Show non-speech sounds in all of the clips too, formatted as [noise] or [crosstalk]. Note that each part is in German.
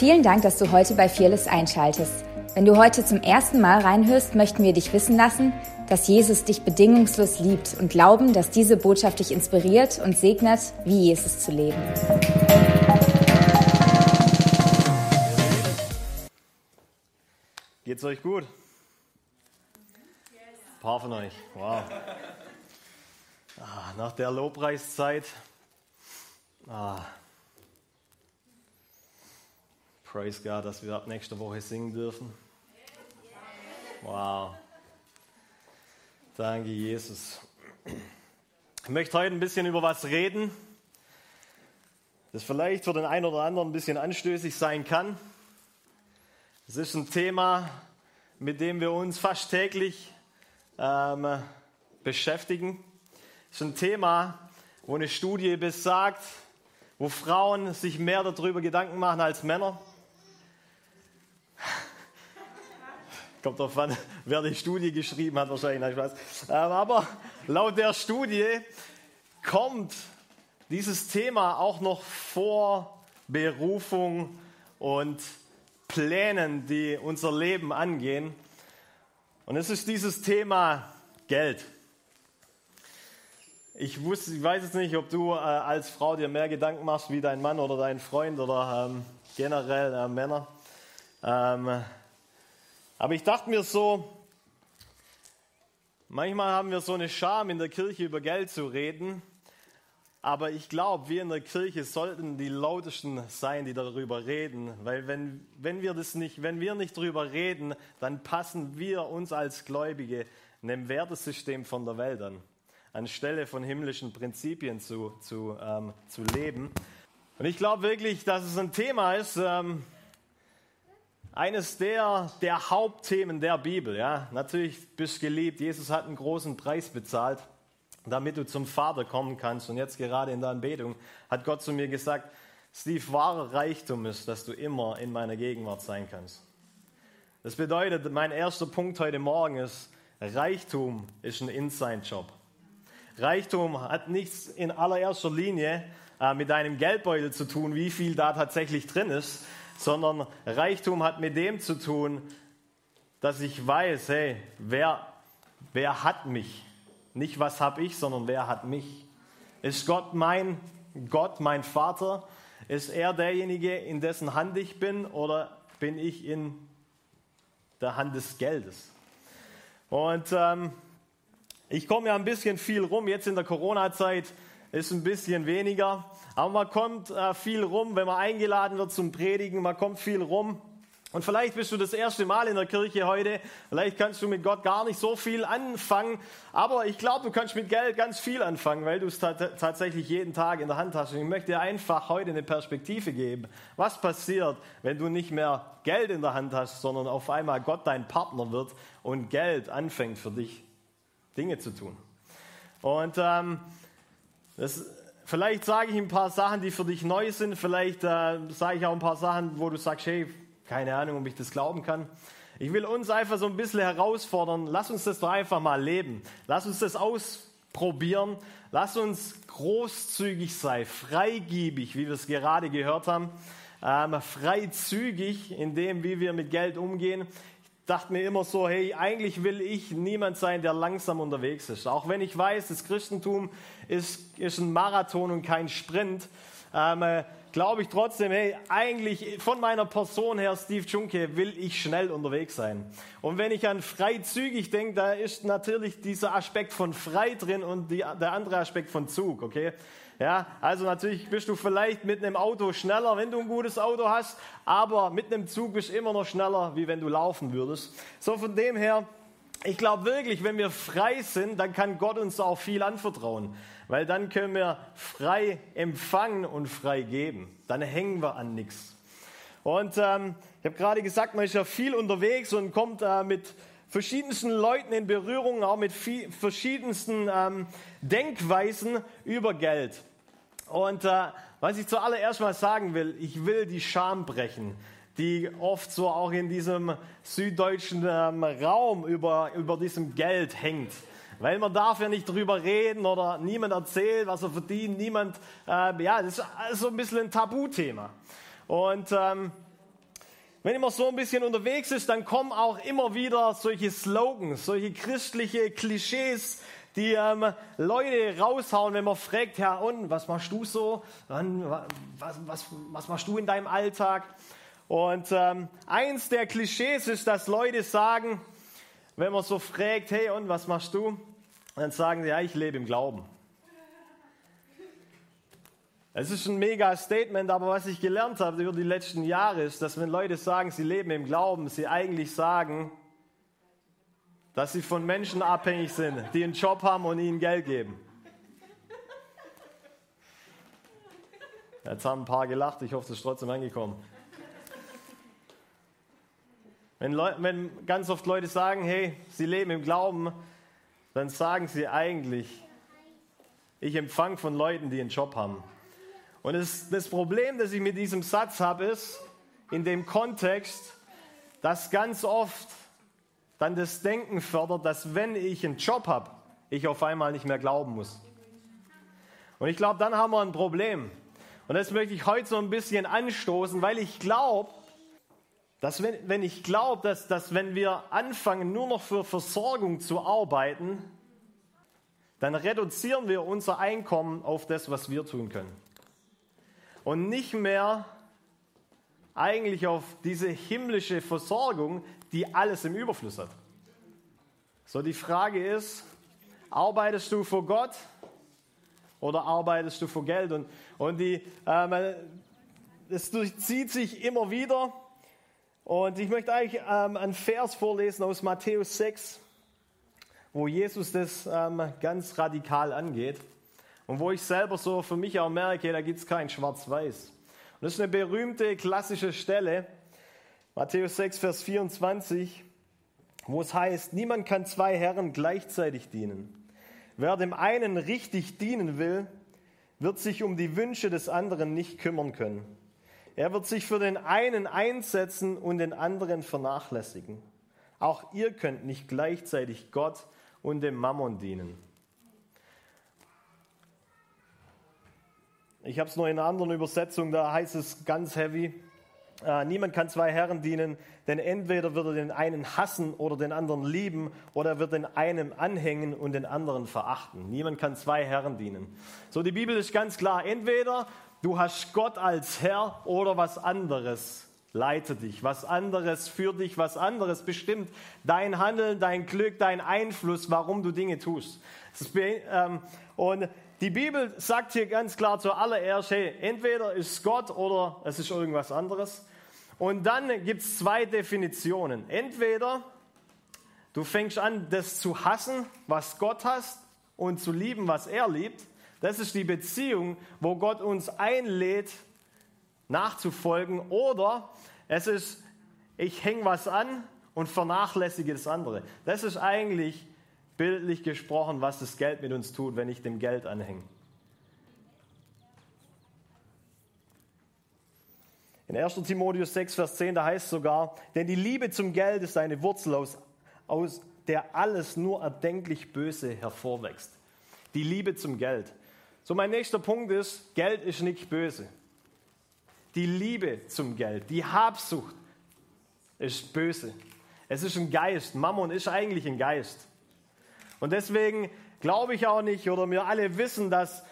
Vielen Dank, dass du heute bei Fearless einschaltest. Wenn du heute zum ersten Mal reinhörst, möchten wir dich wissen lassen, dass Jesus dich bedingungslos liebt und glauben, dass diese Botschaft dich inspiriert und segnet, wie Jesus zu leben. Geht's euch gut? Ein paar von euch. Wow. Ah, nach der Lobpreiszeit. Ah. Praise God, dass wir ab nächster Woche singen dürfen. Wow. Danke, Jesus. Ich möchte heute ein bisschen über was reden, das vielleicht für den einen oder anderen ein bisschen anstößig sein kann. Es ist ein Thema, mit dem wir uns fast täglich ähm, beschäftigen. Es ist ein Thema, wo eine Studie besagt, wo Frauen sich mehr darüber Gedanken machen als Männer. [laughs] Kommt darauf an, wer die Studie geschrieben hat, wahrscheinlich. Nein, Spaß. Ähm, aber laut der Studie kommt dieses Thema auch noch vor Berufung und Plänen, die unser Leben angehen. Und es ist dieses Thema Geld. Ich, wusste, ich weiß jetzt nicht, ob du äh, als Frau dir mehr Gedanken machst wie dein Mann oder dein Freund oder ähm, generell äh, Männer. Ähm, aber ich dachte mir so, manchmal haben wir so eine Scham in der Kirche über Geld zu reden. Aber ich glaube, wir in der Kirche sollten die lautesten sein, die darüber reden. Weil wenn, wenn, wir das nicht, wenn wir nicht darüber reden, dann passen wir uns als Gläubige einem Wertesystem von der Welt an. Anstelle von himmlischen Prinzipien zu, zu, ähm, zu leben. Und ich glaube wirklich, dass es ein Thema ist, ähm, eines der, der Hauptthemen der Bibel. Ja? Natürlich bist du geliebt. Jesus hat einen großen Preis bezahlt damit du zum Vater kommen kannst. Und jetzt gerade in der Anbetung hat Gott zu mir gesagt, Steve, wahrer Reichtum ist, dass du immer in meiner Gegenwart sein kannst. Das bedeutet, mein erster Punkt heute Morgen ist, Reichtum ist ein Inside-Job. Reichtum hat nichts in allererster Linie äh, mit deinem Geldbeutel zu tun, wie viel da tatsächlich drin ist, sondern Reichtum hat mit dem zu tun, dass ich weiß, hey, wer, wer hat mich? Nicht was habe ich, sondern wer hat mich? Ist Gott mein Gott, mein Vater? Ist er derjenige, in dessen Hand ich bin oder bin ich in der Hand des Geldes? Und ähm, ich komme ja ein bisschen viel rum. Jetzt in der Corona-Zeit ist ein bisschen weniger. Aber man kommt äh, viel rum, wenn man eingeladen wird zum Predigen. Man kommt viel rum. Und vielleicht bist du das erste Mal in der Kirche heute, vielleicht kannst du mit Gott gar nicht so viel anfangen, aber ich glaube, du kannst mit Geld ganz viel anfangen, weil du es tatsächlich jeden Tag in der Hand hast. Und ich möchte dir einfach heute eine Perspektive geben. Was passiert, wenn du nicht mehr Geld in der Hand hast, sondern auf einmal Gott dein Partner wird und Geld anfängt für dich Dinge zu tun? Und ähm, das, vielleicht sage ich ein paar Sachen, die für dich neu sind, vielleicht äh, sage ich auch ein paar Sachen, wo du sagst, hey, keine Ahnung, ob ich das glauben kann. Ich will uns einfach so ein bisschen herausfordern. Lass uns das doch einfach mal leben. Lass uns das ausprobieren. Lass uns großzügig sein, freigiebig, wie wir es gerade gehört haben. Ähm, freizügig in dem, wie wir mit Geld umgehen. Dachte mir immer so, hey, eigentlich will ich niemand sein, der langsam unterwegs ist. Auch wenn ich weiß, das Christentum ist, ist ein Marathon und kein Sprint. Ähm, äh, glaube ich trotzdem, hey, eigentlich von meiner Person her, Steve Junke, will ich schnell unterwegs sein. Und wenn ich an freizügig denke, da ist natürlich dieser Aspekt von frei drin und die, der andere Aspekt von Zug, okay? Ja, also natürlich bist du vielleicht mit einem Auto schneller, wenn du ein gutes Auto hast, aber mit einem Zug bist du immer noch schneller, wie wenn du laufen würdest. So von dem her, ich glaube wirklich, wenn wir frei sind, dann kann Gott uns auch viel anvertrauen weil dann können wir frei empfangen und frei geben. Dann hängen wir an nichts. Und ähm, ich habe gerade gesagt, man ist ja viel unterwegs und kommt äh, mit verschiedensten Leuten in Berührung, auch mit viel, verschiedensten ähm, Denkweisen über Geld. Und äh, was ich zuallererst mal sagen will, ich will die Scham brechen, die oft so auch in diesem süddeutschen ähm, Raum über, über diesem Geld hängt. Weil man darf ja nicht drüber reden oder niemand erzählt, was er verdient. Niemand, äh, ja, das ist so ein bisschen ein Tabuthema. Und ähm, wenn man so ein bisschen unterwegs ist, dann kommen auch immer wieder solche Slogans, solche christliche Klischees, die ähm, Leute raushauen, wenn man fragt, ja und, was machst du so? Was, was, was machst du in deinem Alltag? Und ähm, eins der Klischees ist, dass Leute sagen, wenn man so fragt, hey und, was machst du? Dann sagen sie, ja, ich lebe im Glauben. Es ist ein mega Statement, aber was ich gelernt habe über die letzten Jahre ist, dass wenn Leute sagen, sie leben im Glauben, sie eigentlich sagen, dass sie von Menschen abhängig sind, die einen Job haben und ihnen Geld geben. Jetzt haben ein paar gelacht, ich hoffe, es ist trotzdem angekommen. Wenn, wenn ganz oft Leute sagen, hey, sie leben im Glauben, dann sagen sie eigentlich, ich empfange von Leuten, die einen Job haben. Und das, das Problem, das ich mit diesem Satz habe, ist in dem Kontext, dass ganz oft dann das Denken fördert, dass wenn ich einen Job habe, ich auf einmal nicht mehr glauben muss. Und ich glaube, dann haben wir ein Problem. Und das möchte ich heute so ein bisschen anstoßen, weil ich glaube, dass wenn, wenn ich glaube, dass, dass wenn wir anfangen, nur noch für Versorgung zu arbeiten, dann reduzieren wir unser Einkommen auf das, was wir tun können und nicht mehr eigentlich auf diese himmlische Versorgung, die alles im Überfluss hat. So, die Frage ist, arbeitest du für Gott oder arbeitest du für Geld? Und, und die, ähm, es durchzieht sich immer wieder. Und ich möchte eigentlich ähm, einen Vers vorlesen aus Matthäus 6, wo Jesus das ähm, ganz radikal angeht. Und wo ich selber so für mich auch merke, da gibt es kein Schwarz-Weiß. Und das ist eine berühmte klassische Stelle, Matthäus 6, Vers 24, wo es heißt, niemand kann zwei Herren gleichzeitig dienen. Wer dem einen richtig dienen will, wird sich um die Wünsche des anderen nicht kümmern können. Er wird sich für den einen einsetzen und den anderen vernachlässigen. Auch ihr könnt nicht gleichzeitig Gott und dem Mammon dienen. Ich habe es noch in einer anderen Übersetzung, da heißt es ganz heavy. Äh, niemand kann zwei Herren dienen, denn entweder wird er den einen hassen oder den anderen lieben, oder er wird den einen anhängen und den anderen verachten. Niemand kann zwei Herren dienen. So, die Bibel ist ganz klar. Entweder du hast Gott als Herr oder was anderes leitet dich, was anderes führt dich, was anderes bestimmt dein Handeln, dein Glück, dein Einfluss, warum du Dinge tust. Ähm, und die Bibel sagt hier ganz klar zuallererst, hey, entweder ist Gott oder es ist irgendwas anderes. Und dann gibt es zwei Definitionen. Entweder du fängst an, das zu hassen, was Gott hasst, und zu lieben, was er liebt. Das ist die Beziehung, wo Gott uns einlädt, nachzufolgen. Oder es ist, ich hänge was an und vernachlässige das andere. Das ist eigentlich bildlich gesprochen, was das Geld mit uns tut, wenn ich dem Geld anhänge. In 1. Timotheus 6, Vers 10, da heißt es sogar, denn die Liebe zum Geld ist eine Wurzel, aus, aus der alles nur erdenklich Böse hervorwächst. Die Liebe zum Geld. So, mein nächster Punkt ist, Geld ist nicht böse. Die Liebe zum Geld, die Habsucht ist böse. Es ist ein Geist. Mammon ist eigentlich ein Geist. Und deswegen glaube ich auch nicht, oder wir alle wissen, dass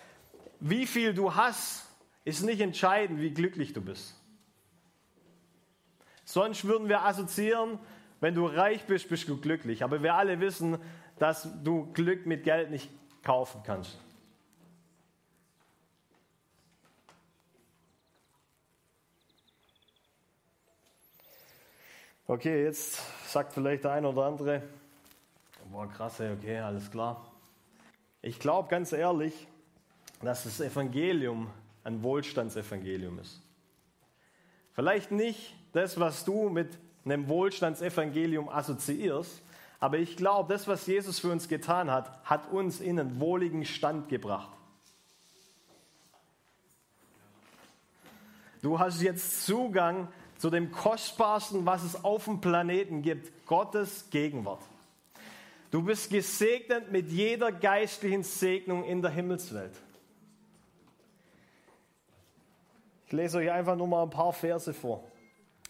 wie viel du hast, ist nicht entscheidend, wie glücklich du bist. Sonst würden wir assoziieren, wenn du reich bist, bist du glücklich. Aber wir alle wissen, dass du Glück mit Geld nicht kaufen kannst. Okay, jetzt sagt vielleicht der eine oder andere, Boah, krass, okay, alles klar. Ich glaube ganz ehrlich, dass das Evangelium ein Wohlstandsevangelium ist. Vielleicht nicht das, was du mit einem Wohlstandsevangelium assoziierst, aber ich glaube, das, was Jesus für uns getan hat, hat uns in einen wohligen Stand gebracht. Du hast jetzt Zugang zu dem Kostbarsten, was es auf dem Planeten gibt, Gottes Gegenwart. Du bist gesegnet mit jeder geistlichen Segnung in der Himmelswelt. Ich lese euch einfach nur mal ein paar Verse vor.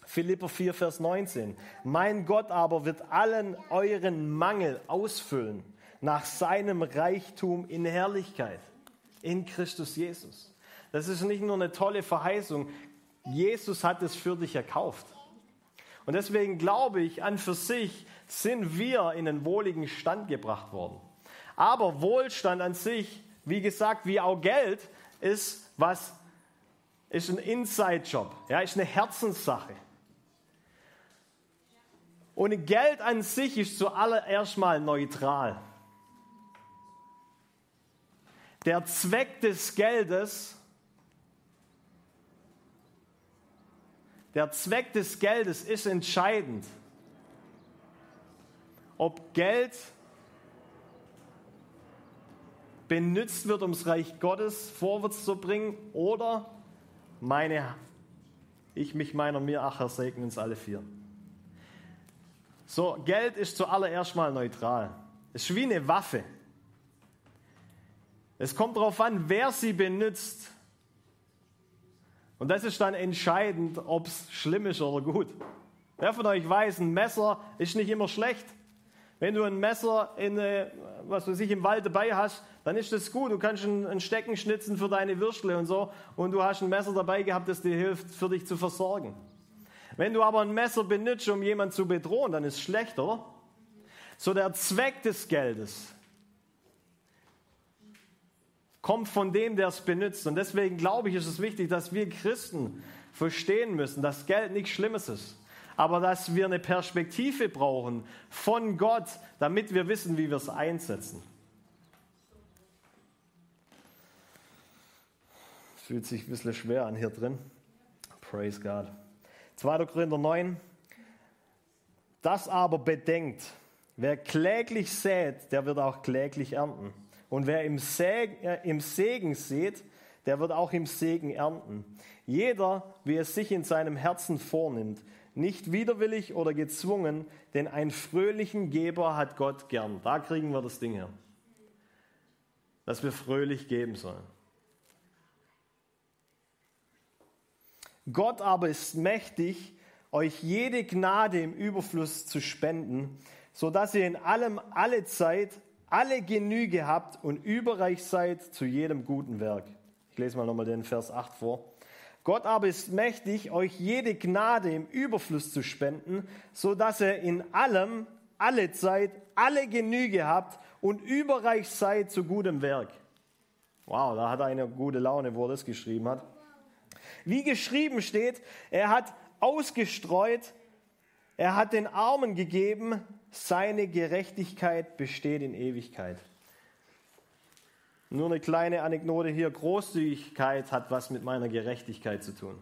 Philipper 4, Vers 19. Mein Gott aber wird allen euren Mangel ausfüllen nach seinem Reichtum in Herrlichkeit in Christus Jesus. Das ist nicht nur eine tolle Verheißung. Jesus hat es für dich erkauft. Und deswegen glaube ich, an für sich sind wir in einen wohligen Stand gebracht worden. Aber Wohlstand an sich, wie gesagt, wie auch Geld, ist was, ist ein Inside-Job, ja, ist eine Herzenssache. Und Geld an sich ist zuallererst mal neutral. Der Zweck des Geldes, der Zweck des Geldes ist entscheidend. Ob Geld benutzt wird, um das Reich Gottes vorwärts zu bringen oder meine, ich mich meiner mir, ach, segnen uns alle vier. So, Geld ist zuallererst mal neutral. Es ist wie eine Waffe. Es kommt darauf an, wer sie benutzt. Und das ist dann entscheidend, ob es schlimm ist oder gut. Wer von euch weiß, ein Messer ist nicht immer schlecht. Wenn du ein Messer in, was weiß ich, im Wald dabei hast, dann ist das gut. Du kannst ein Stecken schnitzen für deine Würstle und so. Und du hast ein Messer dabei gehabt, das dir hilft, für dich zu versorgen. Wenn du aber ein Messer benutzt, um jemanden zu bedrohen, dann ist es schlecht, oder? So der Zweck des Geldes kommt von dem, der es benutzt. Und deswegen glaube ich, ist es wichtig, dass wir Christen verstehen müssen, dass Geld nichts Schlimmes ist, aber dass wir eine Perspektive brauchen von Gott, damit wir wissen, wie wir es einsetzen. Fühlt sich ein bisschen schwer an hier drin. Praise God. 2. Korinther 9. Das aber bedenkt, wer kläglich sät, der wird auch kläglich ernten. Und wer im Segen, äh, im Segen sät, der wird auch im Segen ernten. Jeder, wie es sich in seinem Herzen vornimmt, nicht widerwillig oder gezwungen, denn einen fröhlichen Geber hat Gott gern. Da kriegen wir das Ding her. Dass wir fröhlich geben sollen. Gott aber ist mächtig, euch jede Gnade im Überfluss zu spenden, so dass ihr in allem alle Zeit alle Genüge habt und überreich seid zu jedem guten Werk. Ich lese mal nochmal den Vers 8 vor. Gott aber ist mächtig, euch jede Gnade im Überfluss zu spenden, so dass ihr in allem, alle Zeit, alle Genüge habt und überreich seid zu gutem Werk. Wow, da hat er eine gute Laune, wo er das geschrieben hat. Wie geschrieben steht, er hat ausgestreut, er hat den Armen gegeben, seine Gerechtigkeit besteht in Ewigkeit. Nur eine kleine Anekdote hier. Großzügigkeit hat was mit meiner Gerechtigkeit zu tun.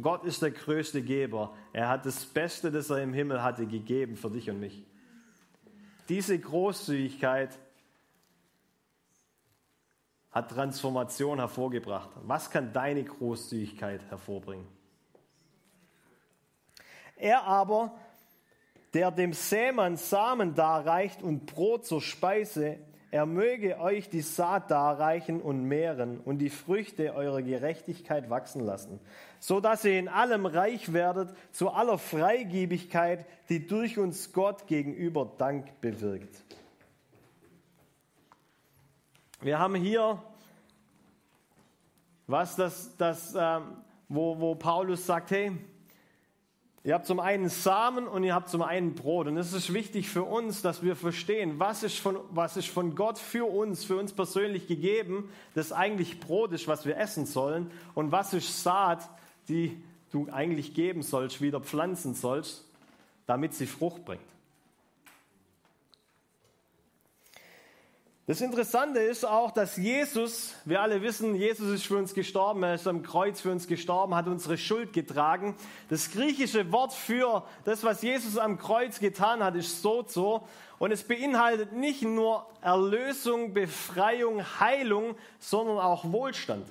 Gott ist der größte Geber. Er hat das Beste, das er im Himmel hatte, gegeben für dich und mich. Diese Großzügigkeit hat Transformation hervorgebracht. Was kann deine Großzügigkeit hervorbringen? Er aber, der dem Sämann Samen darreicht und Brot zur Speise, er möge euch die Saat darreichen und mehren und die Früchte eurer Gerechtigkeit wachsen lassen, so dass ihr in allem reich werdet zu aller Freigebigkeit, die durch uns Gott gegenüber Dank bewirkt. Wir haben hier was das, das ähm, wo, wo Paulus sagt, hey, ihr habt zum einen Samen und ihr habt zum einen Brot. Und es ist wichtig für uns, dass wir verstehen, was ist, von, was ist von Gott für uns, für uns persönlich gegeben, das eigentlich Brot ist, was wir essen sollen. Und was ist Saat, die du eigentlich geben sollst, wieder pflanzen sollst, damit sie Frucht bringt. Das Interessante ist auch, dass Jesus, wir alle wissen, Jesus ist für uns gestorben, er ist am Kreuz für uns gestorben, hat unsere Schuld getragen. Das griechische Wort für das, was Jesus am Kreuz getan hat, ist sozo. Und es beinhaltet nicht nur Erlösung, Befreiung, Heilung, sondern auch Wohlstand.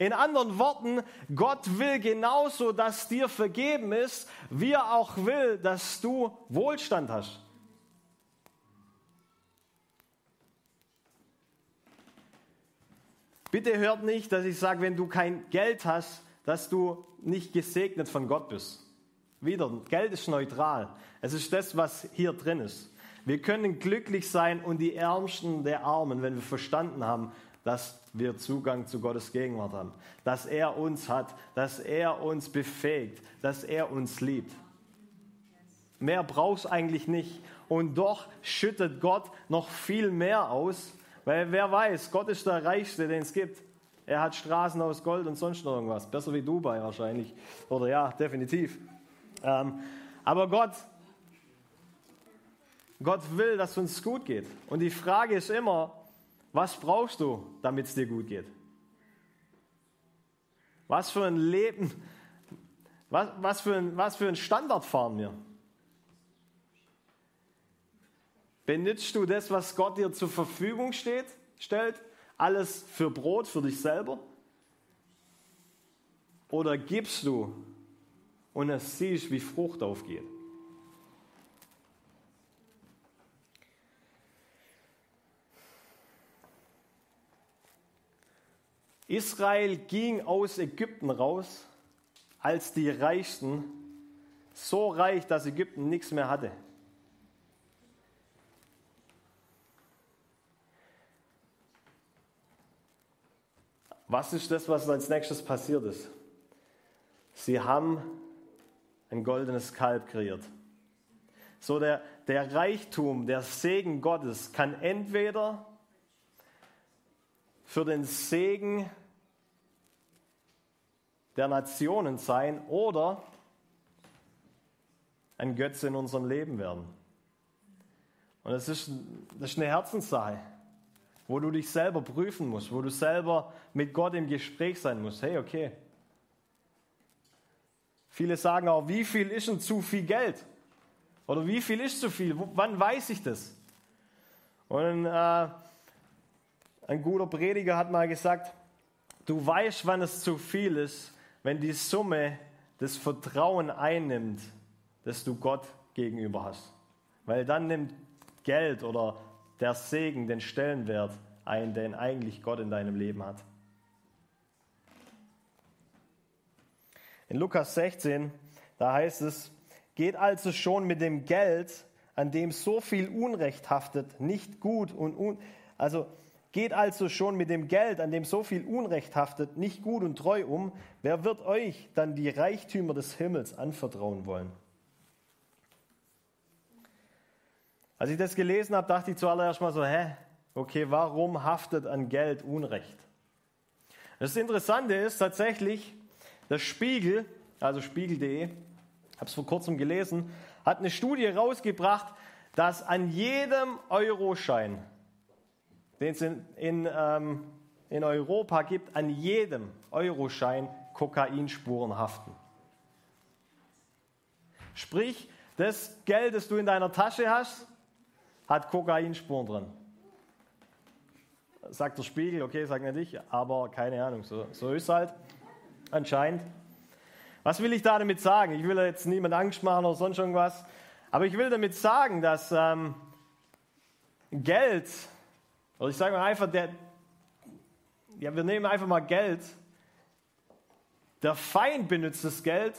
In anderen Worten, Gott will genauso, dass dir vergeben ist, wie er auch will, dass du Wohlstand hast. Bitte hört nicht, dass ich sage, wenn du kein Geld hast, dass du nicht gesegnet von Gott bist. Wieder, Geld ist neutral. Es ist das, was hier drin ist. Wir können glücklich sein und die Ärmsten der Armen, wenn wir verstanden haben, dass wir Zugang zu Gottes Gegenwart haben, dass er uns hat, dass er uns befähigt, dass er uns liebt. Mehr brauchst eigentlich nicht. Und doch schüttet Gott noch viel mehr aus, weil wer weiß, Gott ist der Reichste, den es gibt. Er hat Straßen aus Gold und sonst noch irgendwas. Besser wie Dubai wahrscheinlich. Oder ja, definitiv. Ähm, aber Gott, Gott will, dass es uns gut geht. Und die Frage ist immer, was brauchst du, damit es dir gut geht? Was für ein Leben, was, was, für ein, was für ein Standard fahren wir? Benutzt du das, was Gott dir zur Verfügung steht, stellt? Alles für Brot, für dich selber? Oder gibst du und es siehst, wie Frucht aufgeht? Israel ging aus Ägypten raus als die Reichsten, so reich, dass Ägypten nichts mehr hatte. Was ist das, was als nächstes passiert ist? Sie haben ein goldenes Kalb kreiert. So der, der Reichtum, der Segen Gottes kann entweder für den Segen der Nationen sein oder ein Götze in unserem Leben werden. Und das ist, das ist eine Herzenssache wo du dich selber prüfen musst, wo du selber mit Gott im Gespräch sein musst. Hey, okay. Viele sagen auch, wie viel ist denn zu viel Geld? Oder wie viel ist zu viel? Wann weiß ich das? Und äh, ein guter Prediger hat mal gesagt, du weißt, wann es zu viel ist, wenn die Summe das Vertrauen einnimmt, das du Gott gegenüber hast. Weil dann nimmt Geld oder der Segen den Stellenwert ein, den eigentlich Gott in deinem Leben hat. In Lukas 16, da heißt es, geht also schon mit dem Geld, an dem so viel Unrecht haftet, nicht gut und un also geht also schon mit dem Geld, an dem so viel Unrecht haftet, nicht gut und treu um. Wer wird euch dann die Reichtümer des Himmels anvertrauen wollen? Als ich das gelesen habe, dachte ich zuallererst mal so, hä, okay, warum haftet an Geld Unrecht? Das Interessante ist tatsächlich, der Spiegel, also spiegel.de, habe es vor kurzem gelesen, hat eine Studie rausgebracht, dass an jedem Euroschein, den es in, in, ähm, in Europa gibt, an jedem Euroschein Kokainspuren haften. Sprich, das Geld, das du in deiner Tasche hast, hat Kokainspuren drin. Sagt der Spiegel, okay, sag nicht ich, aber keine Ahnung, so, so ist es halt anscheinend. Was will ich da damit sagen? Ich will jetzt niemand Angst machen oder sonst irgendwas, aber ich will damit sagen, dass ähm, Geld, oder ich sage mal einfach, der, ja, wir nehmen einfach mal Geld, der Feind benutzt das Geld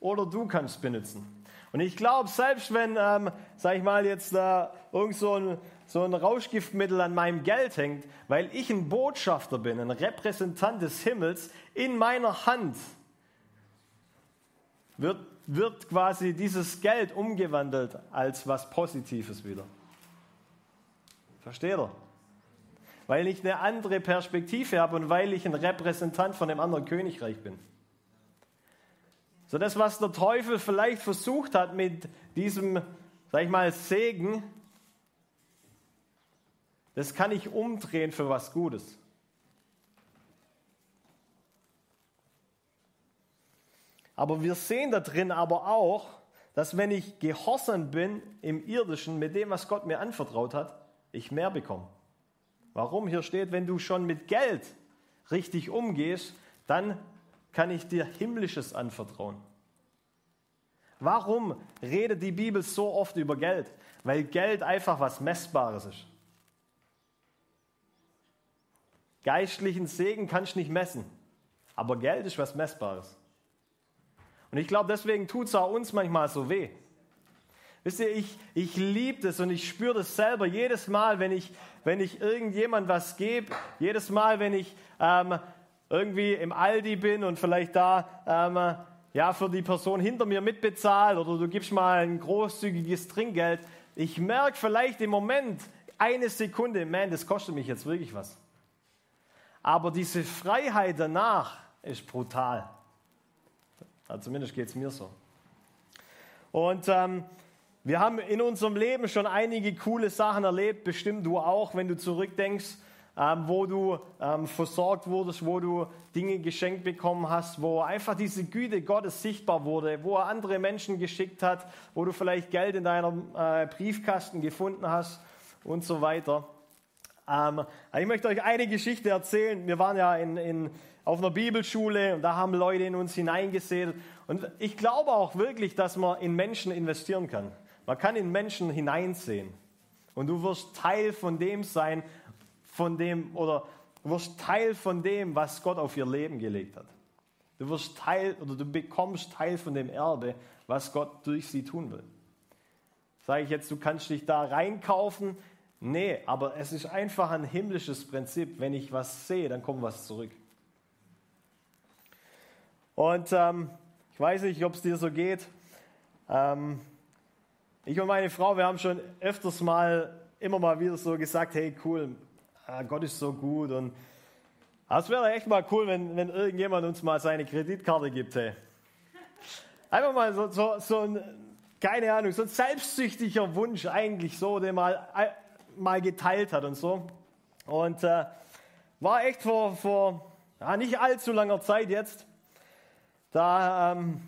oder du kannst es benutzen. Und ich glaube, selbst wenn, ähm, sag ich mal, jetzt da irgend so ein, so ein Rauschgiftmittel an meinem Geld hängt, weil ich ein Botschafter bin, ein Repräsentant des Himmels, in meiner Hand wird, wird quasi dieses Geld umgewandelt als was Positives wieder. Versteht ihr? Weil ich eine andere Perspektive habe und weil ich ein Repräsentant von einem anderen Königreich bin. So das, was der Teufel vielleicht versucht hat mit diesem, sag ich mal, Segen, das kann ich umdrehen für was Gutes. Aber wir sehen da drin aber auch, dass wenn ich gehorsam bin im irdischen mit dem, was Gott mir anvertraut hat, ich mehr bekomme. Warum? Hier steht, wenn du schon mit Geld richtig umgehst, dann kann ich dir Himmlisches anvertrauen. Warum redet die Bibel so oft über Geld? Weil Geld einfach was Messbares ist. Geistlichen Segen kannst du nicht messen, aber Geld ist was Messbares. Und ich glaube, deswegen tut es auch uns manchmal so weh. Wisst ihr, ich, ich liebe das und ich spüre das selber jedes Mal, wenn ich, wenn ich irgendjemand was gebe, jedes Mal, wenn ich ähm, irgendwie im Aldi bin und vielleicht da ähm, ja, für die Person hinter mir mitbezahle oder du gibst mal ein großzügiges Trinkgeld. Ich merke vielleicht im Moment eine Sekunde, man, das kostet mich jetzt wirklich was. Aber diese Freiheit danach ist brutal. Also zumindest geht es mir so. Und ähm, wir haben in unserem Leben schon einige coole Sachen erlebt, bestimmt du auch, wenn du zurückdenkst, ähm, wo du ähm, versorgt wurdest, wo du Dinge geschenkt bekommen hast, wo einfach diese Güte Gottes sichtbar wurde, wo er andere Menschen geschickt hat, wo du vielleicht Geld in deinem äh, Briefkasten gefunden hast und so weiter. Ähm, ich möchte euch eine Geschichte erzählen. Wir waren ja in, in, auf einer Bibelschule und da haben Leute in uns hineingesehen. Und ich glaube auch wirklich, dass man in Menschen investieren kann. Man kann in Menschen hineinsehen. Und du wirst Teil von dem sein, von dem, oder du wirst Teil von dem, was Gott auf ihr Leben gelegt hat. Du wirst Teil, oder du bekommst Teil von dem Erbe, was Gott durch sie tun will. Sage ich jetzt, du kannst dich da reinkaufen? Nee, aber es ist einfach ein himmlisches Prinzip. Wenn ich was sehe, dann kommt was zurück. Und ähm, ich weiß nicht, ob es dir so geht. Ähm, ich und meine Frau, wir haben schon öfters mal, immer mal wieder so gesagt, hey cool, ah, Gott ist so gut. Und es wäre echt mal cool, wenn, wenn irgendjemand uns mal seine Kreditkarte gibt. Hey. Einfach mal so, so, so ein, keine Ahnung, so ein selbstsüchtiger Wunsch eigentlich so, den mal, mal geteilt hat und so. Und äh, war echt vor, vor ja, nicht allzu langer Zeit jetzt. Da ähm,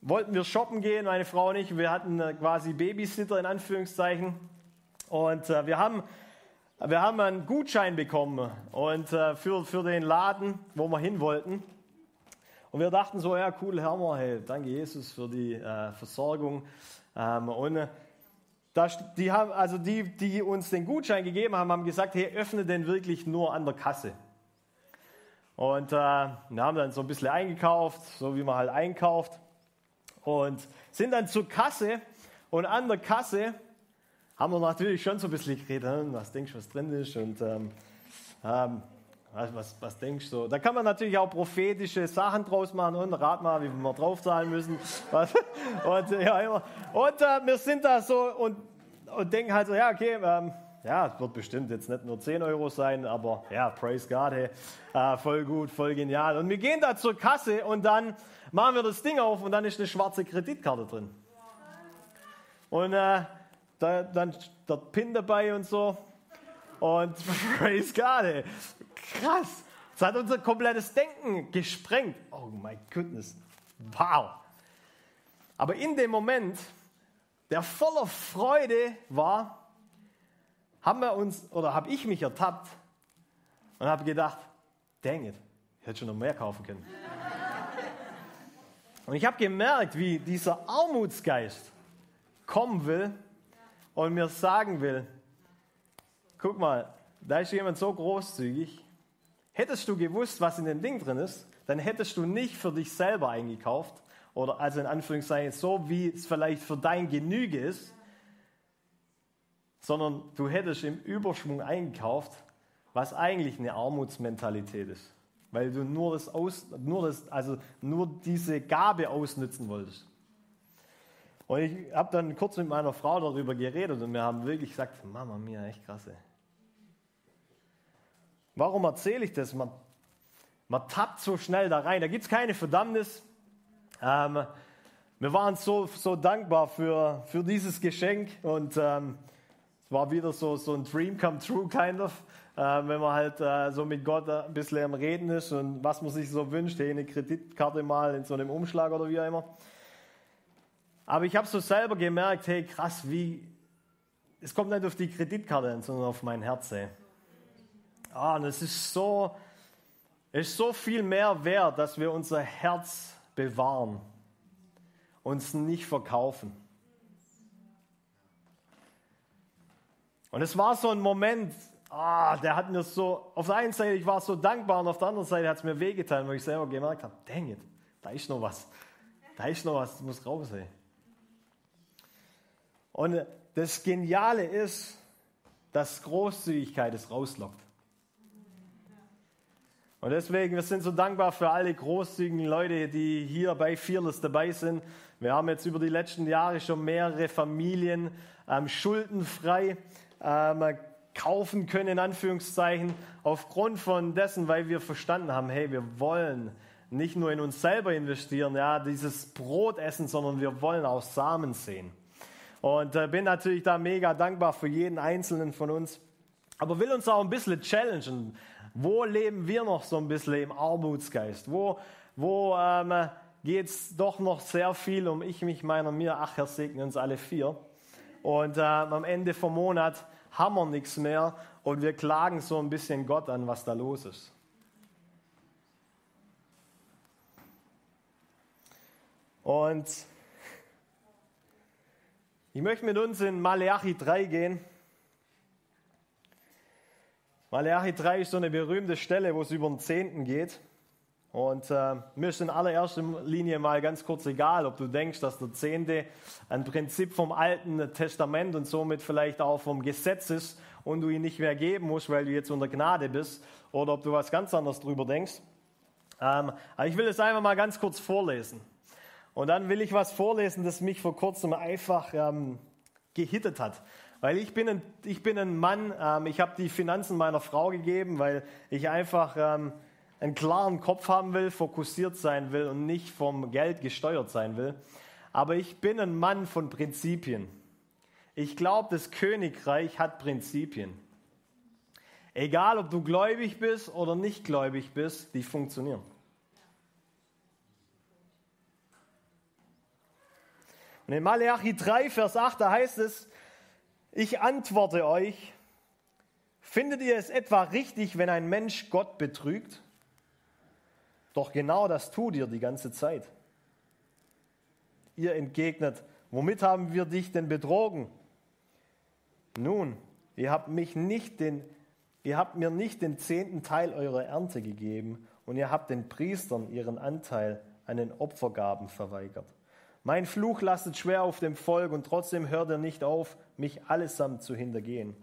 wollten wir shoppen gehen, meine Frau und ich. Wir hatten äh, quasi Babysitter in Anführungszeichen. Und äh, wir, haben, wir haben einen Gutschein bekommen und, äh, für, für den Laden, wo wir hin wollten. Und wir dachten so, ja cool, Herr, hey, danke Jesus für die äh, Versorgung. Ähm, und äh, das, die, haben, also die, die uns den Gutschein gegeben haben, haben gesagt, hey, öffne den wirklich nur an der Kasse. Und äh, wir haben dann so ein bisschen eingekauft, so wie man halt einkauft und sind dann zur Kasse und an der Kasse haben wir natürlich schon so ein bisschen geredet, was denkst du, was drin ist und ähm, ähm, was, was, denkst du? Da kann man natürlich auch prophetische Sachen draus machen und rat mal, wie wir draufzahlen müssen. [laughs] und, ja, und äh, wir sind da so und, und denken halt so, ja, okay, ähm, ja, es wird bestimmt jetzt nicht nur 10 Euro sein, aber ja, praise God, hey, äh, voll gut, voll genial. Und wir gehen da zur Kasse und dann machen wir das Ding auf und dann ist eine schwarze Kreditkarte drin. Und äh, da, dann der PIN dabei und so. Und [laughs] praise God, ey. krass. Das hat unser komplettes Denken gesprengt. Oh my goodness. Wow. Aber in dem Moment, der voller Freude war, haben wir uns, oder habe ich mich ertappt und habe gedacht, dang it, ich hätte schon noch mehr kaufen können. Und ich habe gemerkt, wie dieser Armutsgeist kommen will und mir sagen will, guck mal, da ist jemand so großzügig. Hättest du gewusst, was in dem Ding drin ist, dann hättest du nicht für dich selber eingekauft oder also in Anführungszeichen so, wie es vielleicht für dein Genüge ist, sondern du hättest im Überschwung eingekauft, was eigentlich eine Armutsmentalität ist weil du nur, das aus, nur, das, also nur diese Gabe ausnutzen wolltest. Und ich habe dann kurz mit meiner Frau darüber geredet und wir haben wirklich gesagt, Mama mia, echt krass. Ey. Warum erzähle ich das? Man, man tappt so schnell da rein. Da gibt es keine Verdammnis. Ähm, wir waren so, so dankbar für, für dieses Geschenk und ähm, es war wieder so, so ein Dream come true, kind of äh, wenn man halt äh, so mit Gott ein bisschen am Reden ist und was man sich so wünscht, hey, eine Kreditkarte mal in so einem Umschlag oder wie auch immer. Aber ich habe so selber gemerkt, hey, krass, wie, es kommt nicht auf die Kreditkarte sondern auf mein Herz. Ey. Ah, und es ist so, es ist so viel mehr wert, dass wir unser Herz bewahren, uns nicht verkaufen. Und es war so ein Moment, ah, der hat mir so, auf der einen Seite, ich war so dankbar und auf der anderen Seite hat es mir wehgetan, weil ich selber gemerkt habe, dang it, da ist noch was. Da ist noch was, das muss raus sein. Und das Geniale ist, dass Großzügigkeit es rauslockt. Und deswegen, wir sind so dankbar für alle großzügigen Leute, die hier bei Fearless dabei sind. Wir haben jetzt über die letzten Jahre schon mehrere Familien ähm, schuldenfrei ähm, kaufen können, in Anführungszeichen, aufgrund von dessen, weil wir verstanden haben, hey, wir wollen nicht nur in uns selber investieren, ja, dieses Brot essen, sondern wir wollen auch Samen sehen. Und äh, bin natürlich da mega dankbar für jeden Einzelnen von uns. Aber will uns auch ein bisschen challengen. Wo leben wir noch so ein bisschen im Armutsgeist? Wo, wo ähm, geht es doch noch sehr viel um ich, mich, meiner, mir? Ach, Herr, segne uns alle vier. Und äh, am Ende vom Monat haben wir nichts mehr und wir klagen so ein bisschen Gott an, was da los ist. Und ich möchte mit uns in Maleachi 3 gehen. Maleachi 3 ist so eine berühmte Stelle, wo es über den Zehnten geht. Und äh, mir ist in allererster Linie mal ganz kurz egal, ob du denkst, dass der Zehnte ein Prinzip vom Alten Testament und somit vielleicht auch vom Gesetz ist und du ihn nicht mehr geben musst, weil du jetzt unter Gnade bist, oder ob du was ganz anderes drüber denkst. Ähm, aber ich will es einfach mal ganz kurz vorlesen. Und dann will ich was vorlesen, das mich vor kurzem einfach ähm, gehittet hat. Weil ich bin ein, ich bin ein Mann, ähm, ich habe die Finanzen meiner Frau gegeben, weil ich einfach ähm, einen klaren Kopf haben will, fokussiert sein will und nicht vom Geld gesteuert sein will. Aber ich bin ein Mann von Prinzipien. Ich glaube, das Königreich hat Prinzipien. Egal, ob du gläubig bist oder nicht gläubig bist, die funktionieren. Und in Malachi 3, Vers 8, da heißt es, ich antworte euch, findet ihr es etwa richtig, wenn ein Mensch Gott betrügt? Doch genau das tut ihr die ganze Zeit. Ihr entgegnet, womit haben wir dich denn betrogen? Nun, ihr habt, mich nicht den, ihr habt mir nicht den zehnten Teil eurer Ernte gegeben und ihr habt den Priestern ihren Anteil an den Opfergaben verweigert. Mein Fluch lastet schwer auf dem Volk und trotzdem hört er nicht auf, mich allesamt zu hintergehen.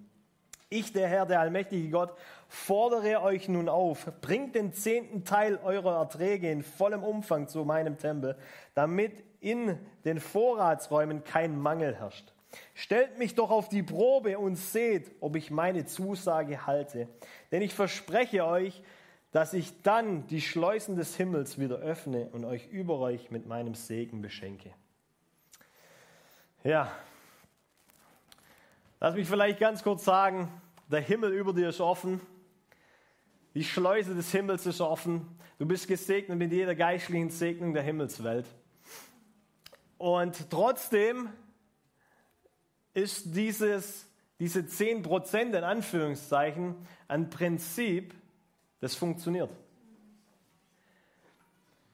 Ich, der Herr, der allmächtige Gott, fordere euch nun auf, bringt den zehnten Teil eurer Erträge in vollem Umfang zu meinem Tempel, damit in den Vorratsräumen kein Mangel herrscht. Stellt mich doch auf die Probe und seht, ob ich meine Zusage halte. Denn ich verspreche euch, dass ich dann die Schleusen des Himmels wieder öffne und euch über euch mit meinem Segen beschenke. Ja, lass mich vielleicht ganz kurz sagen, der Himmel über dir ist offen. Die Schleuse des Himmels ist offen. Du bist gesegnet mit jeder geistlichen Segnung der Himmelswelt. Und trotzdem ist dieses, diese 10% in Anführungszeichen ein Prinzip, das funktioniert.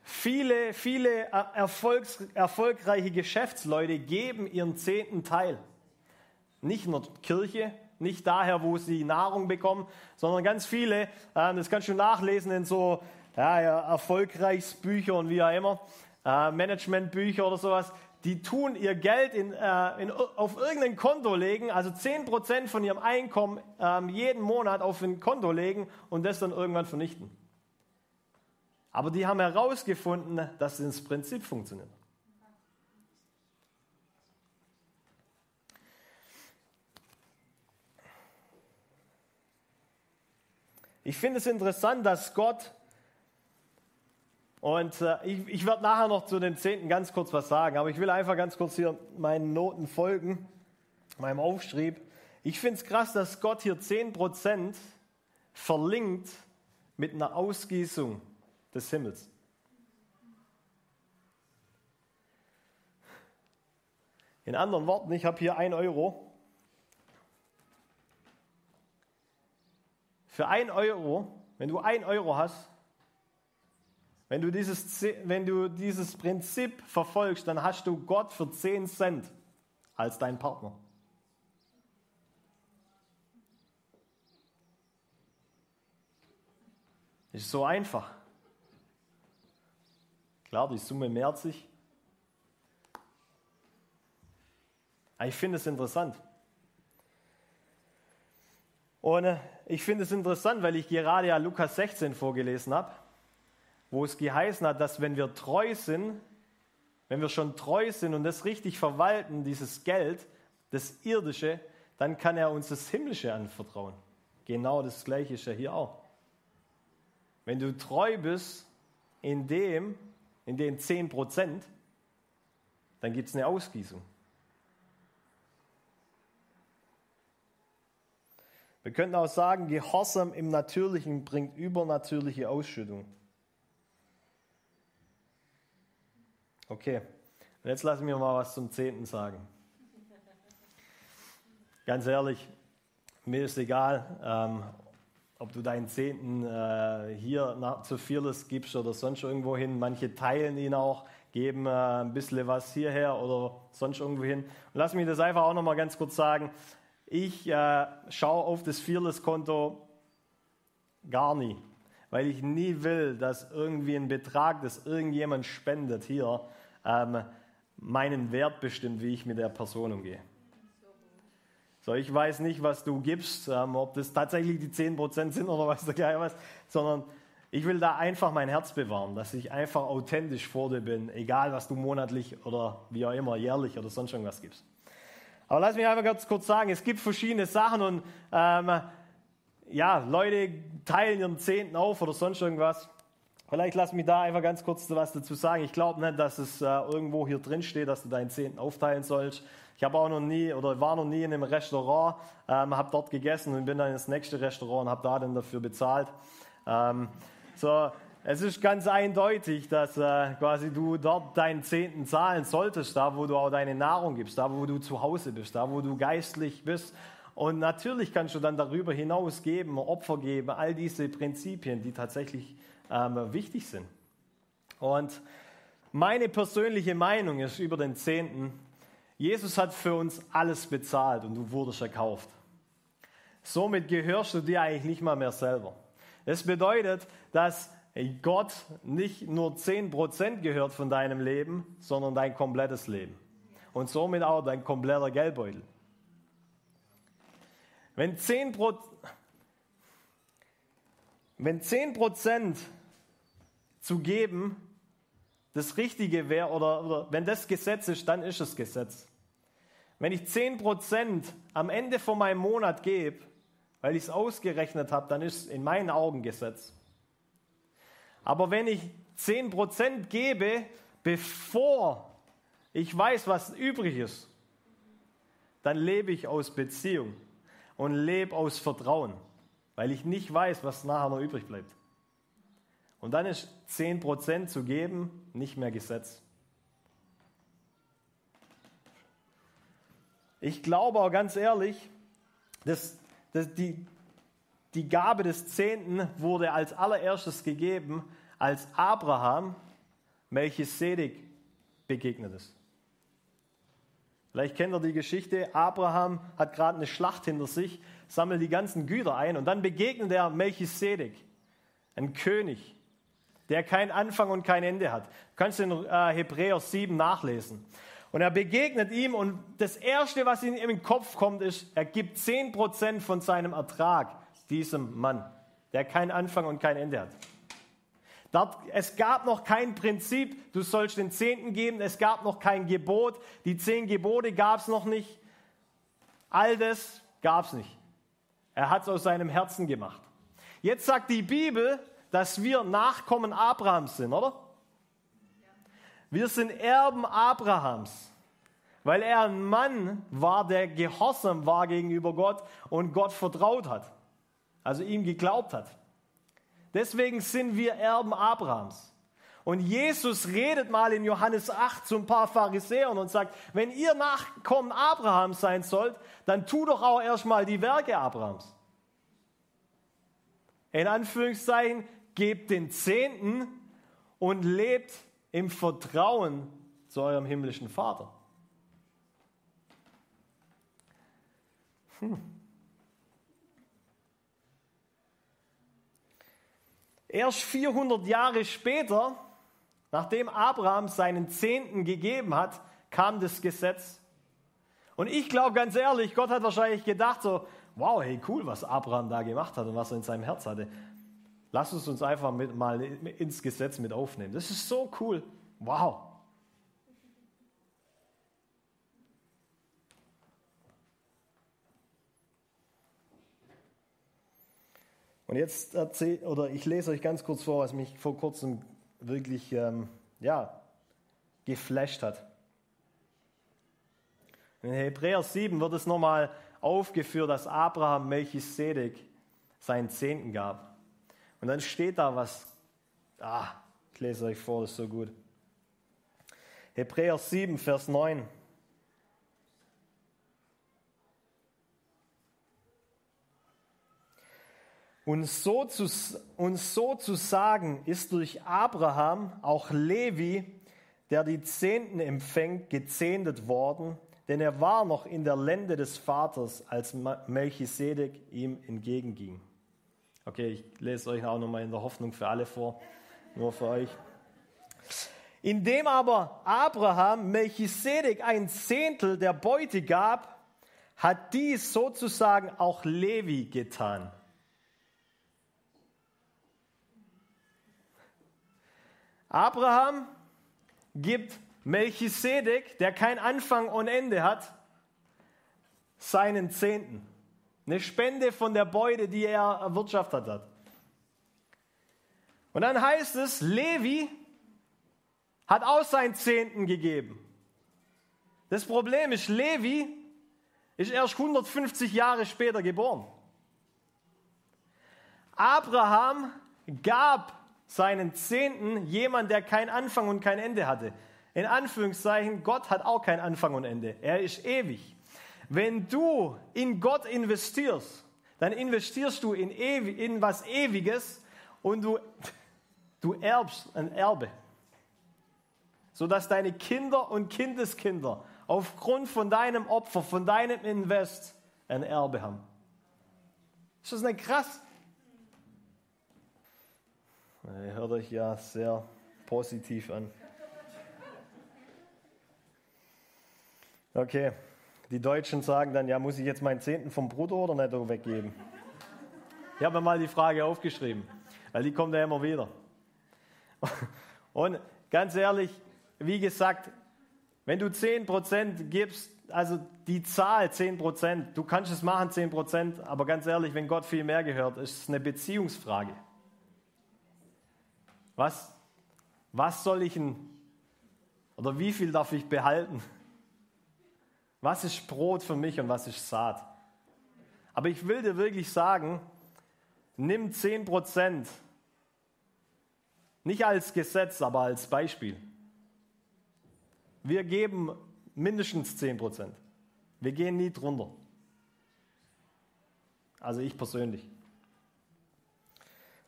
Viele, viele Erfolgs, erfolgreiche Geschäftsleute geben ihren zehnten Teil. Nicht nur Kirche, nicht daher, wo sie Nahrung bekommen, sondern ganz viele, äh, das kannst du nachlesen in so ja, ja, Erfolgreichsbücher und wie auch immer, äh, Managementbücher oder sowas, die tun ihr Geld in, äh, in, auf irgendein Konto legen, also 10% von ihrem Einkommen ähm, jeden Monat auf ein Konto legen und das dann irgendwann vernichten. Aber die haben herausgefunden, dass das Prinzip funktioniert. Ich finde es interessant, dass Gott, und äh, ich, ich werde nachher noch zu den Zehnten ganz kurz was sagen, aber ich will einfach ganz kurz hier meinen Noten folgen, meinem Aufschrieb. Ich finde es krass, dass Gott hier 10% verlinkt mit einer Ausgießung des Himmels. In anderen Worten, ich habe hier ein Euro Für ein Euro, wenn du ein Euro hast, wenn du dieses, wenn du dieses Prinzip verfolgst, dann hast du Gott für 10 Cent als deinen Partner. Ist so einfach. Klar, die Summe mehrt sich. Aber ich finde es interessant. Und ich finde es interessant, weil ich gerade ja Lukas 16 vorgelesen habe wo es geheißen hat, dass wenn wir treu sind, wenn wir schon treu sind und das richtig verwalten, dieses Geld, das Irdische, dann kann er uns das Himmlische anvertrauen. Genau das Gleiche ist ja hier auch. Wenn du treu bist in dem, in den 10 Prozent, dann gibt es eine Ausgießung. Wir könnten auch sagen, Gehorsam im Natürlichen bringt übernatürliche Ausschüttung. Okay, und jetzt lassen wir mal was zum Zehnten sagen. Ganz ehrlich, mir ist egal, ähm, ob du deinen Zehnten äh, hier nach, zu Fearless gibst oder sonst irgendwo hin. Manche teilen ihn auch, geben äh, ein bisschen was hierher oder sonst irgendwo hin. Und lass mich das einfach auch noch mal ganz kurz sagen. Ich äh, schaue auf das Fearless-Konto gar nie, weil ich nie will, dass irgendwie ein Betrag, das irgendjemand spendet hier, ähm, meinen Wert bestimmt, wie ich mit der Person umgehe. So, ich weiß nicht, was du gibst, ähm, ob das tatsächlich die 10% sind oder was der was, sondern ich will da einfach mein Herz bewahren, dass ich einfach authentisch vor dir bin, egal was du monatlich oder wie auch immer, jährlich oder sonst irgendwas gibst. Aber lass mich einfach ganz kurz sagen, es gibt verschiedene Sachen und ähm, ja, Leute teilen ihren Zehnten auf oder sonst irgendwas. Vielleicht lass mich da einfach ganz kurz was dazu sagen. Ich glaube nicht, dass es äh, irgendwo hier drin steht, dass du deinen Zehnten aufteilen sollst. Ich habe auch noch nie oder war noch nie in einem Restaurant, ähm, habe dort gegessen und bin dann ins nächste Restaurant und habe da dann dafür bezahlt. Ähm, so, es ist ganz eindeutig, dass äh, quasi du dort deinen Zehnten zahlen solltest, da wo du auch deine Nahrung gibst, da wo du zu Hause bist, da wo du geistlich bist. Und natürlich kannst du dann darüber hinaus geben, Opfer geben, all diese Prinzipien, die tatsächlich ähm, wichtig sind. Und meine persönliche Meinung ist über den Zehnten, Jesus hat für uns alles bezahlt und du wurdest erkauft. Somit gehörst du dir eigentlich nicht mal mehr selber. Das bedeutet, dass Gott nicht nur 10% gehört von deinem Leben, sondern dein komplettes Leben. Und somit auch dein kompletter Geldbeutel. Wenn 10%, wenn 10% zu geben das Richtige wäre oder, oder wenn das Gesetz ist, dann ist es Gesetz. Wenn ich 10% am Ende von meinem Monat gebe, weil ich es ausgerechnet habe, dann ist es in meinen Augen Gesetz. Aber wenn ich 10% gebe, bevor ich weiß, was übrig ist, dann lebe ich aus Beziehung und lebe aus Vertrauen, weil ich nicht weiß, was nachher noch übrig bleibt. Und dann ist 10% zu geben nicht mehr Gesetz. Ich glaube auch ganz ehrlich, dass, dass die, die Gabe des Zehnten wurde als allererstes gegeben, als Abraham Melchisedek begegnet ist. Vielleicht kennt ihr die Geschichte. Abraham hat gerade eine Schlacht hinter sich, sammelt die ganzen Güter ein und dann begegnet er Melchisedek, ein König, der kein Anfang und kein Ende hat. Du kannst in äh, Hebräer 7 nachlesen. Und er begegnet ihm und das Erste, was ihm in den Kopf kommt, ist, er gibt 10% von seinem Ertrag diesem Mann, der kein Anfang und kein Ende hat. Dort, es gab noch kein Prinzip, du sollst den Zehnten geben, es gab noch kein Gebot, die zehn Gebote gab es noch nicht. All das gab es nicht. Er hat es aus seinem Herzen gemacht. Jetzt sagt die Bibel, dass wir Nachkommen Abrahams sind, oder? Wir sind Erben Abrahams, weil er ein Mann war, der gehorsam war gegenüber Gott und Gott vertraut hat, also ihm geglaubt hat. Deswegen sind wir Erben Abrahams. Und Jesus redet mal in Johannes 8 zu ein paar Pharisäern und sagt, wenn ihr Nachkommen Abrahams sein sollt, dann tu doch auch erstmal die Werke Abrahams. In Anführungszeichen, gebt den Zehnten und lebt im Vertrauen zu eurem himmlischen Vater. Hm. Erst 400 Jahre später, nachdem Abraham seinen Zehnten gegeben hat, kam das Gesetz. Und ich glaube ganz ehrlich, Gott hat wahrscheinlich gedacht so, wow, hey cool, was Abraham da gemacht hat und was er in seinem Herz hatte. Lass uns uns einfach mit, mal ins Gesetz mit aufnehmen. Das ist so cool. Wow. Und jetzt erzähl, oder ich lese euch ganz kurz vor, was mich vor kurzem wirklich ähm, ja, geflasht hat. In Hebräer 7 wird es nochmal aufgeführt, dass Abraham Melchisedek seinen Zehnten gab. Und dann steht da was, ah, ich lese euch vor, das ist so gut. Hebräer 7, Vers 9. Und so, zu, und so zu sagen ist durch Abraham auch Levi, der die Zehnten empfängt, gezehntet worden, denn er war noch in der Lände des Vaters, als Melchisedek ihm entgegenging. Okay, ich lese euch auch nochmal in der Hoffnung für alle vor, nur für euch. Indem aber Abraham Melchisedek ein Zehntel der Beute gab, hat dies sozusagen auch Levi getan. Abraham gibt Melchisedek, der kein Anfang und Ende hat, seinen Zehnten. Eine Spende von der Beute, die er erwirtschaftet hat. Und dann heißt es, Levi hat auch seinen Zehnten gegeben. Das Problem ist, Levi ist erst 150 Jahre später geboren. Abraham gab seinen Zehnten jemand, der kein Anfang und kein Ende hatte. In Anführungszeichen, Gott hat auch kein Anfang und Ende. Er ist ewig. Wenn du in Gott investierst, dann investierst du in, in was Ewiges und du, du erbst ein Erbe. Sodass deine Kinder und Kindeskinder aufgrund von deinem Opfer, von deinem Invest ein Erbe haben. Ist das nicht krass? Ihr hört euch ja sehr positiv an. Okay, die Deutschen sagen dann, ja, muss ich jetzt meinen Zehnten vom Brutto oder netto weggeben? Ich habe mir mal die Frage aufgeschrieben, weil die kommt ja immer wieder. Und ganz ehrlich, wie gesagt, wenn du 10% gibst, also die Zahl 10%, du kannst es machen 10%, aber ganz ehrlich, wenn Gott viel mehr gehört, ist es eine Beziehungsfrage. Was, was soll ich denn, oder wie viel darf ich behalten? Was ist Brot für mich und was ist Saat? Aber ich will dir wirklich sagen, nimm 10 Prozent, nicht als Gesetz, aber als Beispiel. Wir geben mindestens 10 Prozent. Wir gehen nie drunter. Also ich persönlich.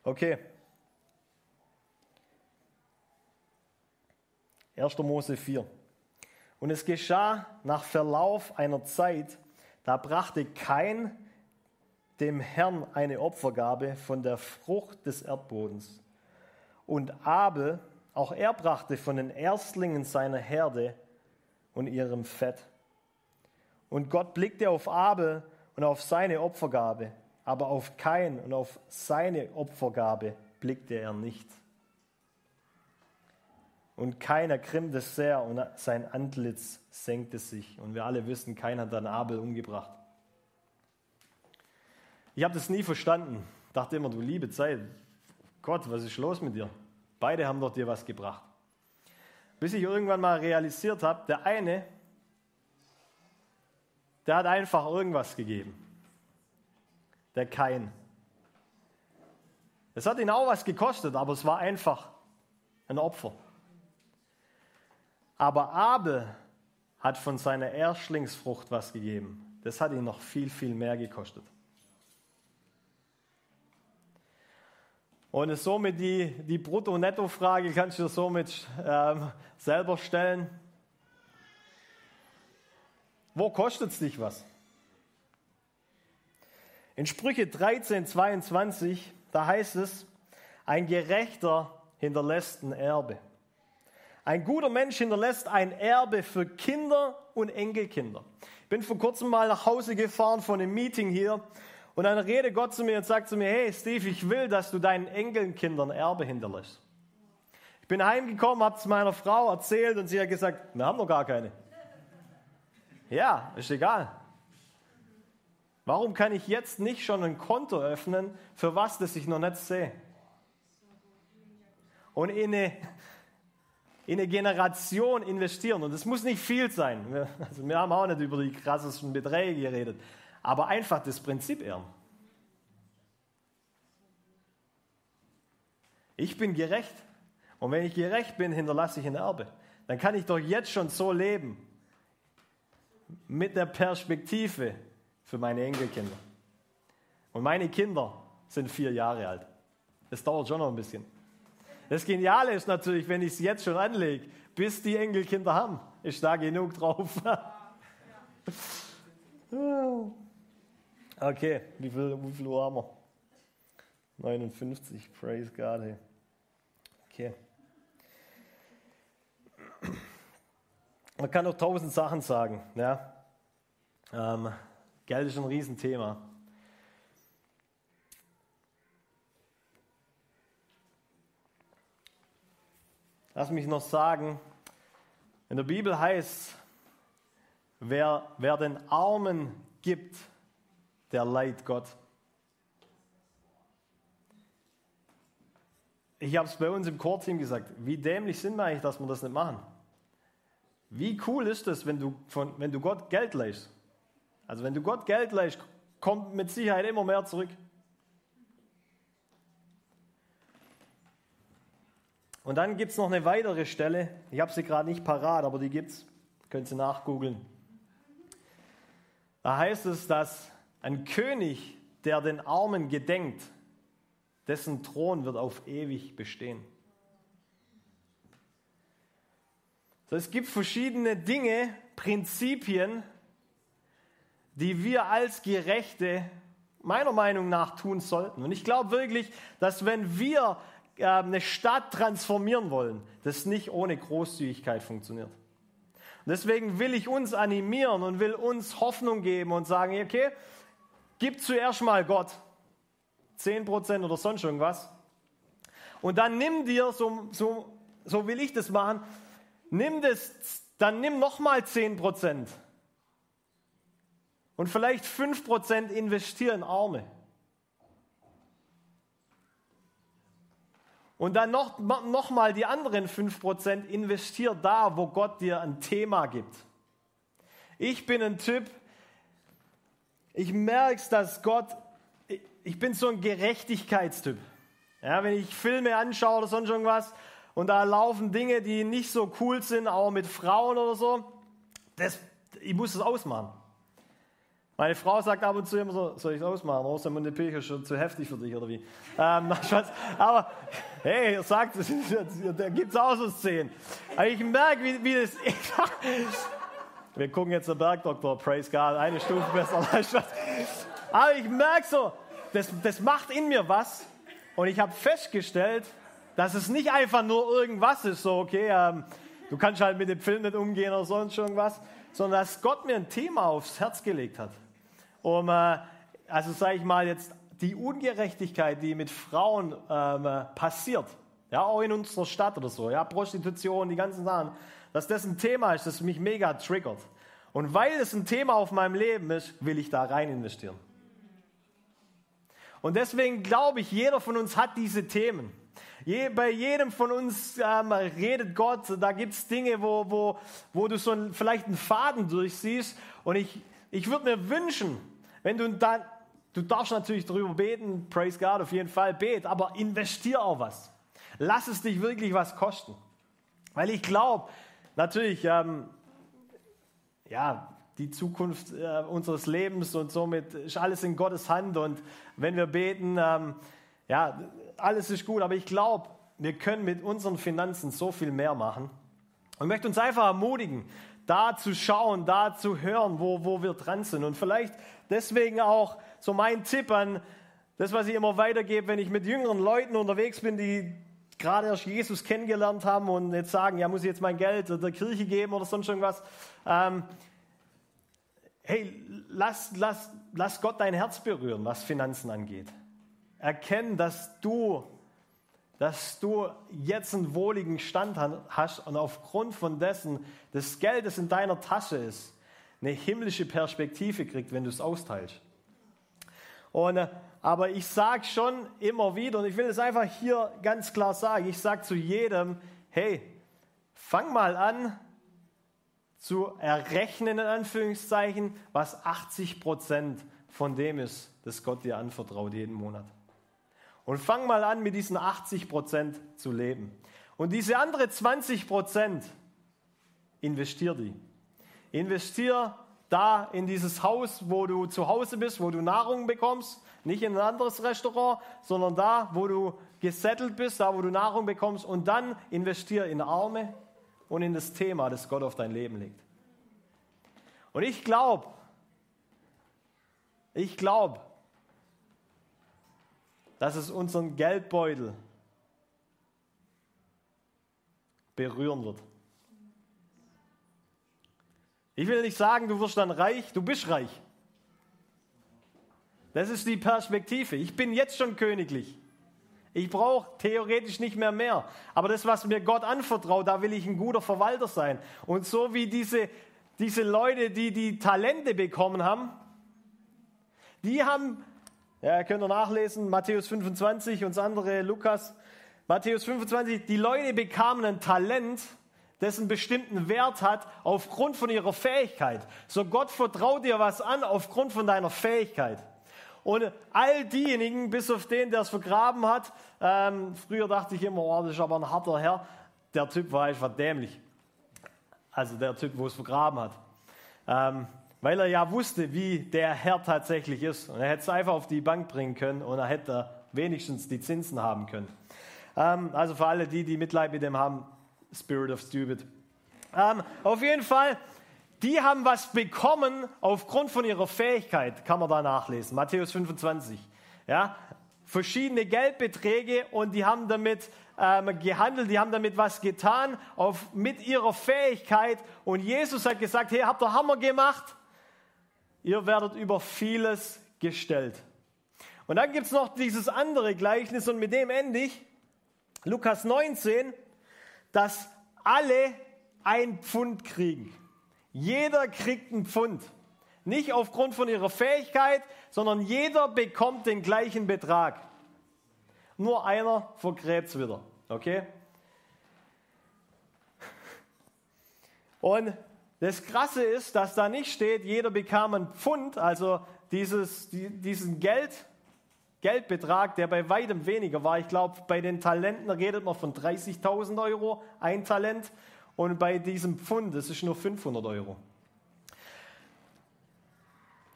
Okay. 1. Mose 4. Und es geschah nach Verlauf einer Zeit, da brachte kein dem Herrn eine Opfergabe von der Frucht des Erdbodens. Und Abel, auch er brachte von den Erstlingen seiner Herde und ihrem Fett. Und Gott blickte auf Abel und auf seine Opfergabe, aber auf Kain und auf seine Opfergabe blickte er nicht. Und keiner krimmte sehr und sein Antlitz senkte sich. Und wir alle wissen, keiner hat dann Abel umgebracht. Ich habe das nie verstanden. Dachte immer, du liebe Zeit, Gott, was ist los mit dir? Beide haben doch dir was gebracht. Bis ich irgendwann mal realisiert habe, der eine, der hat einfach irgendwas gegeben. Der Kein. Es hat ihn auch was gekostet, aber es war einfach ein Opfer. Aber Abel hat von seiner Erstlingsfrucht was gegeben. Das hat ihn noch viel, viel mehr gekostet. Und somit die, die Brutto-Netto-Frage kannst du somit ähm, selber stellen. Wo kostet es dich was? In Sprüche 13, 22, da heißt es, ein Gerechter hinterlässt ein Erbe. Ein guter Mensch hinterlässt ein Erbe für Kinder und Enkelkinder. Ich bin vor kurzem mal nach Hause gefahren von einem Meeting hier und dann redet Gott zu mir und sagt zu mir, hey Steve, ich will, dass du deinen Enkelkindern Erbe hinterlässt. Ich bin heimgekommen, habe es meiner Frau erzählt und sie hat gesagt, wir haben noch gar keine. Ja, ist egal. Warum kann ich jetzt nicht schon ein Konto öffnen, für was, das ich noch nicht sehe? Und in eine, in eine Generation investieren. Und es muss nicht viel sein. Wir, also wir haben auch nicht über die krassesten Beträge geredet. Aber einfach das Prinzip ehren. Ich bin gerecht. Und wenn ich gerecht bin, hinterlasse ich ein Erbe. Dann kann ich doch jetzt schon so leben. Mit der Perspektive für meine Enkelkinder. Und meine Kinder sind vier Jahre alt. Das dauert schon noch ein bisschen. Das Geniale ist natürlich, wenn ich es jetzt schon anlege, bis die Enkelkinder haben, ist da genug drauf. [laughs] okay, wie viel, wie viel Uhr haben wir? 59, praise God. Hey. Okay. Man kann noch tausend Sachen sagen. Ja? Ähm, Geld ist ein Riesenthema. Lass mich noch sagen, in der Bibel heißt, wer, wer den Armen gibt, der leiht Gott. Ich habe es bei uns im Chorteam gesagt, wie dämlich sind wir eigentlich, dass wir das nicht machen? Wie cool ist es, wenn du, von, wenn du Gott Geld leihst? Also wenn du Gott Geld leihst, kommt mit Sicherheit immer mehr zurück. Und dann gibt es noch eine weitere Stelle, ich habe sie gerade nicht parat, aber die gibt es, könnt ihr nachgoogeln. Da heißt es, dass ein König, der den Armen gedenkt, dessen Thron wird auf ewig bestehen. So, es gibt verschiedene Dinge, Prinzipien, die wir als Gerechte meiner Meinung nach tun sollten. Und ich glaube wirklich, dass wenn wir eine Stadt transformieren wollen, das nicht ohne Großzügigkeit funktioniert. Deswegen will ich uns animieren und will uns Hoffnung geben und sagen, okay, gib zuerst mal Gott 10% oder sonst irgendwas. Und dann nimm dir, so, so, so will ich das machen, nimm das, dann nimm nochmal 10% und vielleicht 5% investieren in Arme. Und dann noch, noch mal die anderen 5% investier da, wo Gott dir ein Thema gibt. Ich bin ein Typ, ich merke dass Gott, ich bin so ein Gerechtigkeitstyp. Ja, wenn ich Filme anschaue oder sonst irgendwas und da laufen Dinge, die nicht so cool sind, auch mit Frauen oder so, das, ich muss es ausmachen. Meine Frau sagt ab und zu immer so, soll ich es ausmachen? Rosamunde Pilcher ist schon zu heftig für dich, oder wie? Ähm, [laughs] aber hey, ihr sagt, [laughs] da gibt es auch so Szenen. Aber ich merke, wie, wie das... [laughs] Wir gucken jetzt den Bergdoktor, praise God, eine Stufe besser. Aber ich merke so, das, das macht in mir was. Und ich habe festgestellt, dass es nicht einfach nur irgendwas ist, so okay, ähm, du kannst halt mit dem Film nicht umgehen oder sonst irgendwas, sondern dass Gott mir ein Thema aufs Herz gelegt hat um, äh, also sage ich mal jetzt, die Ungerechtigkeit, die mit Frauen ähm, äh, passiert, ja, auch in unserer Stadt oder so, ja, Prostitution, die ganzen Sachen, dass das ein Thema ist, das mich mega triggert. Und weil es ein Thema auf meinem Leben ist, will ich da rein investieren. Und deswegen glaube ich, jeder von uns hat diese Themen. Je, bei jedem von uns ähm, redet Gott, da gibt es Dinge, wo, wo, wo du so ein, vielleicht einen Faden durchsiehst. Und ich, ich würde mir wünschen, wenn du dann, du darfst natürlich darüber beten, praise God, auf jeden Fall, bet, aber investier auch was. Lass es dich wirklich was kosten. Weil ich glaube, natürlich, ähm, ja, die Zukunft äh, unseres Lebens und somit ist alles in Gottes Hand und wenn wir beten, ähm, ja, alles ist gut, aber ich glaube, wir können mit unseren Finanzen so viel mehr machen. Und möchte uns einfach ermutigen, da zu schauen, da zu hören, wo, wo wir dran sind. Und vielleicht deswegen auch so mein Tipp an das, was ich immer weitergebe, wenn ich mit jüngeren Leuten unterwegs bin, die gerade erst Jesus kennengelernt haben und jetzt sagen, ja, muss ich jetzt mein Geld der Kirche geben oder sonst irgendwas. Ähm, hey, lass, lass, lass Gott dein Herz berühren, was Finanzen angeht. Erkenn, dass du, dass du jetzt einen wohligen Stand hast und aufgrund von dessen das Geld, das in deiner Tasche ist, eine himmlische Perspektive kriegt, wenn du es austeilst. Und, äh, aber ich sage schon immer wieder, und ich will es einfach hier ganz klar sagen, ich sage zu jedem, hey, fang mal an zu errechnen, in Anführungszeichen, was 80 Prozent von dem ist, das Gott dir anvertraut jeden Monat. Und fang mal an, mit diesen 80 Prozent zu leben. Und diese andere 20 Prozent, investier die. Investier da in dieses Haus, wo du zu Hause bist, wo du Nahrung bekommst, nicht in ein anderes Restaurant, sondern da, wo du gesettelt bist, da, wo du Nahrung bekommst und dann investier in Arme und in das Thema, das Gott auf dein Leben legt. Und ich glaube, ich glaube, dass es unseren Geldbeutel berühren wird. Ich will nicht sagen, du wirst dann reich, du bist reich. Das ist die Perspektive. Ich bin jetzt schon königlich. Ich brauche theoretisch nicht mehr mehr. Aber das, was mir Gott anvertraut, da will ich ein guter Verwalter sein. Und so wie diese, diese Leute, die die Talente bekommen haben, die haben, ja, könnt ihr nachlesen, Matthäus 25 und andere Lukas, Matthäus 25, die Leute bekamen ein Talent dessen bestimmten Wert hat aufgrund von ihrer Fähigkeit. So Gott vertraut dir was an aufgrund von deiner Fähigkeit. Und all diejenigen, bis auf den, der es vergraben hat, ähm, früher dachte ich immer, oh, das ist aber ein harter Herr, der Typ war einfach dämlich. Also der Typ, wo es vergraben hat. Ähm, weil er ja wusste, wie der Herr tatsächlich ist. Und er hätte es einfach auf die Bank bringen können und er hätte wenigstens die Zinsen haben können. Ähm, also für alle die, die Mitleid mit dem haben, Spirit of Stupid. Ähm, auf jeden Fall, die haben was bekommen aufgrund von ihrer Fähigkeit, kann man da nachlesen. Matthäus 25. Ja, verschiedene Geldbeträge und die haben damit ähm, gehandelt, die haben damit was getan auf, mit ihrer Fähigkeit. Und Jesus hat gesagt, hey, habt ihr Hammer gemacht? Ihr werdet über vieles gestellt. Und dann gibt es noch dieses andere Gleichnis und mit dem ende ich. Lukas 19, dass alle ein Pfund kriegen. Jeder kriegt ein Pfund. Nicht aufgrund von ihrer Fähigkeit, sondern jeder bekommt den gleichen Betrag. Nur einer vergräbt es wieder. Okay? Und das Krasse ist, dass da nicht steht, jeder bekam ein Pfund, also dieses, diesen Geld, Geldbetrag, der bei weitem weniger war. Ich glaube, bei den Talenten redet man von 30.000 Euro, ein Talent. Und bei diesem Pfund, das ist nur 500 Euro.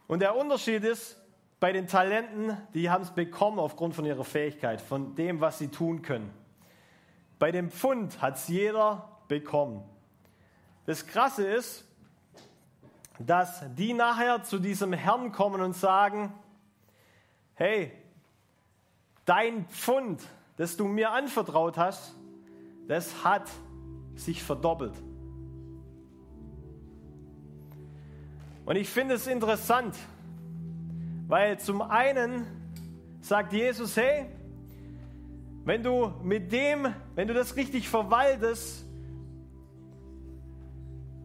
Und der Unterschied ist, bei den Talenten, die haben es bekommen aufgrund von ihrer Fähigkeit, von dem, was sie tun können. Bei dem Pfund hat es jeder bekommen. Das Krasse ist, dass die nachher zu diesem Herrn kommen und sagen, hey, dein Pfund, das du mir anvertraut hast, das hat sich verdoppelt. Und ich finde es interessant, weil zum einen sagt Jesus, hey, wenn du mit dem, wenn du das richtig verwaltest,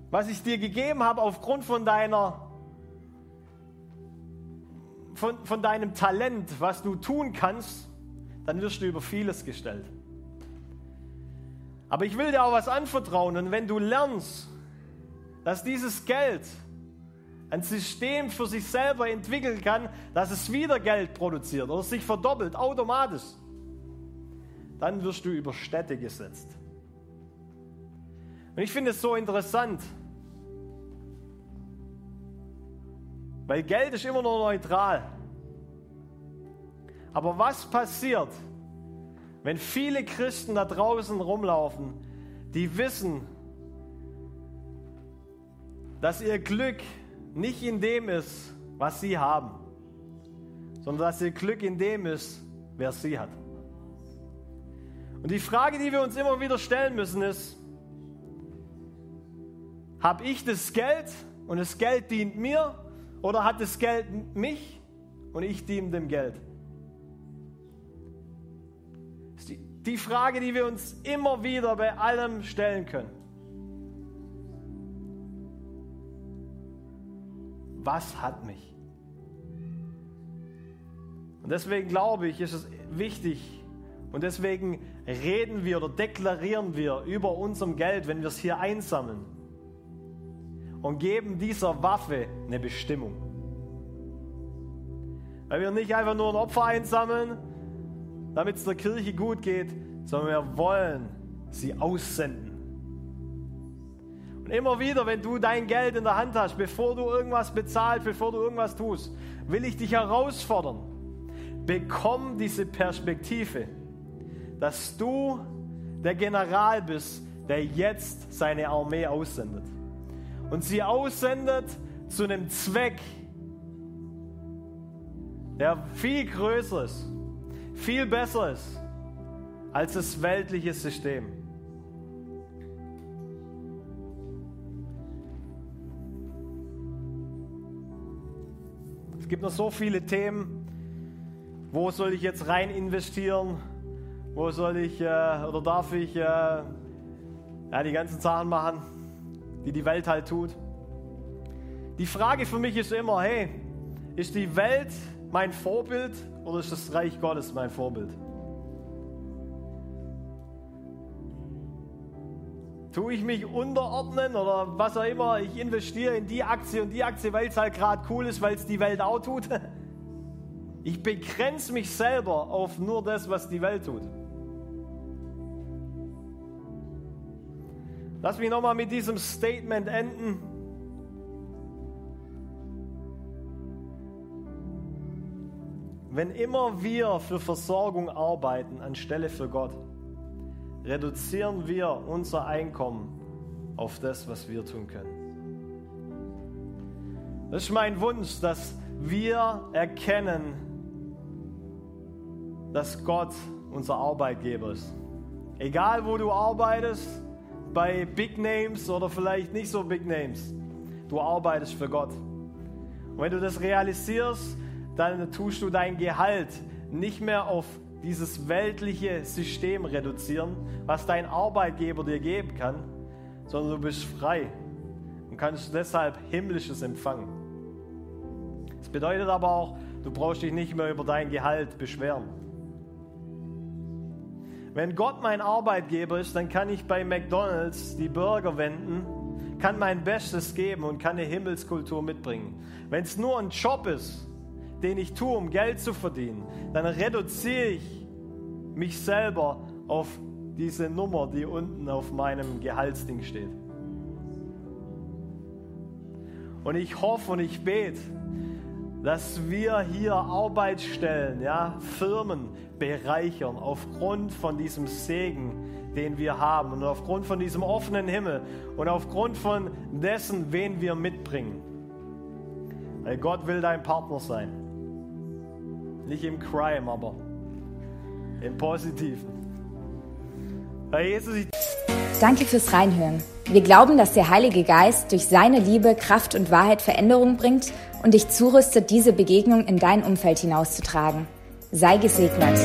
was ich dir gegeben habe aufgrund von deiner von, von deinem Talent, was du tun kannst, dann wirst du über vieles gestellt. Aber ich will dir auch was anvertrauen und wenn du lernst, dass dieses Geld ein System für sich selber entwickeln kann, dass es wieder Geld produziert oder sich verdoppelt automatisch, dann wirst du über Städte gesetzt. Und ich finde es so interessant, weil Geld ist immer nur neutral. Aber was passiert, wenn viele Christen da draußen rumlaufen, die wissen, dass ihr Glück nicht in dem ist, was sie haben, sondern dass ihr Glück in dem ist, wer sie hat. Und die Frage, die wir uns immer wieder stellen müssen, ist, habe ich das Geld und das Geld dient mir oder hat das Geld mich und ich diene dem Geld? Die, Frage, die wir uns immer wieder bei allem stellen können. Was hat mich? Und deswegen glaube ich, ist es wichtig und deswegen reden wir oder deklarieren wir über unserem Geld, wenn wir es hier einsammeln und geben dieser Waffe eine Bestimmung. Weil wir nicht einfach nur ein Opfer einsammeln, damit es der Kirche gut geht, sondern wir wollen sie aussenden. Und immer wieder, wenn du dein Geld in der Hand hast, bevor du irgendwas bezahlst, bevor du irgendwas tust, will ich dich herausfordern. Bekomm diese Perspektive, dass du der General bist, der jetzt seine Armee aussendet und sie aussendet zu einem Zweck, der viel größer ist, viel besser ist als das weltliche System. Es gibt noch so viele Themen. Wo soll ich jetzt rein investieren? Wo soll ich äh, oder darf ich äh, ja, die ganzen Sachen machen? die die Welt halt tut. Die Frage für mich ist immer, hey, ist die Welt mein Vorbild oder ist das Reich Gottes mein Vorbild? Tue ich mich unterordnen oder was auch immer, ich investiere in die Aktie und die Aktie, weil es halt gerade cool ist, weil es die Welt auch tut? [laughs] Ich begrenze mich selber auf nur das, was die Welt tut. Lass mich nochmal mit diesem Statement enden. Wenn immer wir für Versorgung arbeiten anstelle für Gott, reduzieren wir unser Einkommen auf das, was wir tun können. Das ist mein Wunsch, dass wir erkennen, dass Gott unser Arbeitgeber ist. Egal wo du arbeitest, bei Big Names oder vielleicht nicht so Big Names. Du arbeitest für Gott. Und wenn du das realisierst, dann tust du dein Gehalt nicht mehr auf dieses weltliche System reduzieren, was dein Arbeitgeber dir geben kann, sondern du bist frei und kannst deshalb himmlisches empfangen. Das bedeutet aber auch, du brauchst dich nicht mehr über dein Gehalt beschweren. Wenn Gott mein Arbeitgeber ist, dann kann ich bei McDonald's die Burger wenden, kann mein Bestes geben und kann eine Himmelskultur mitbringen. Wenn es nur ein Job ist, den ich tue, um Geld zu verdienen, dann reduziere ich mich selber auf diese Nummer, die unten auf meinem Gehaltsding steht. Und ich hoffe und ich bete, dass wir hier Arbeitsstellen, ja, Firmen bereichern aufgrund von diesem Segen, den wir haben und aufgrund von diesem offenen Himmel und aufgrund von dessen, wen wir mitbringen. Weil Gott will dein Partner sein. Nicht im Crime, aber im Positiven. Weil Jesus, ich Danke fürs Reinhören. Wir glauben, dass der Heilige Geist durch seine Liebe, Kraft und Wahrheit Veränderung bringt und dich zurüstet, diese Begegnung in dein Umfeld hinauszutragen. Sei gesegnet.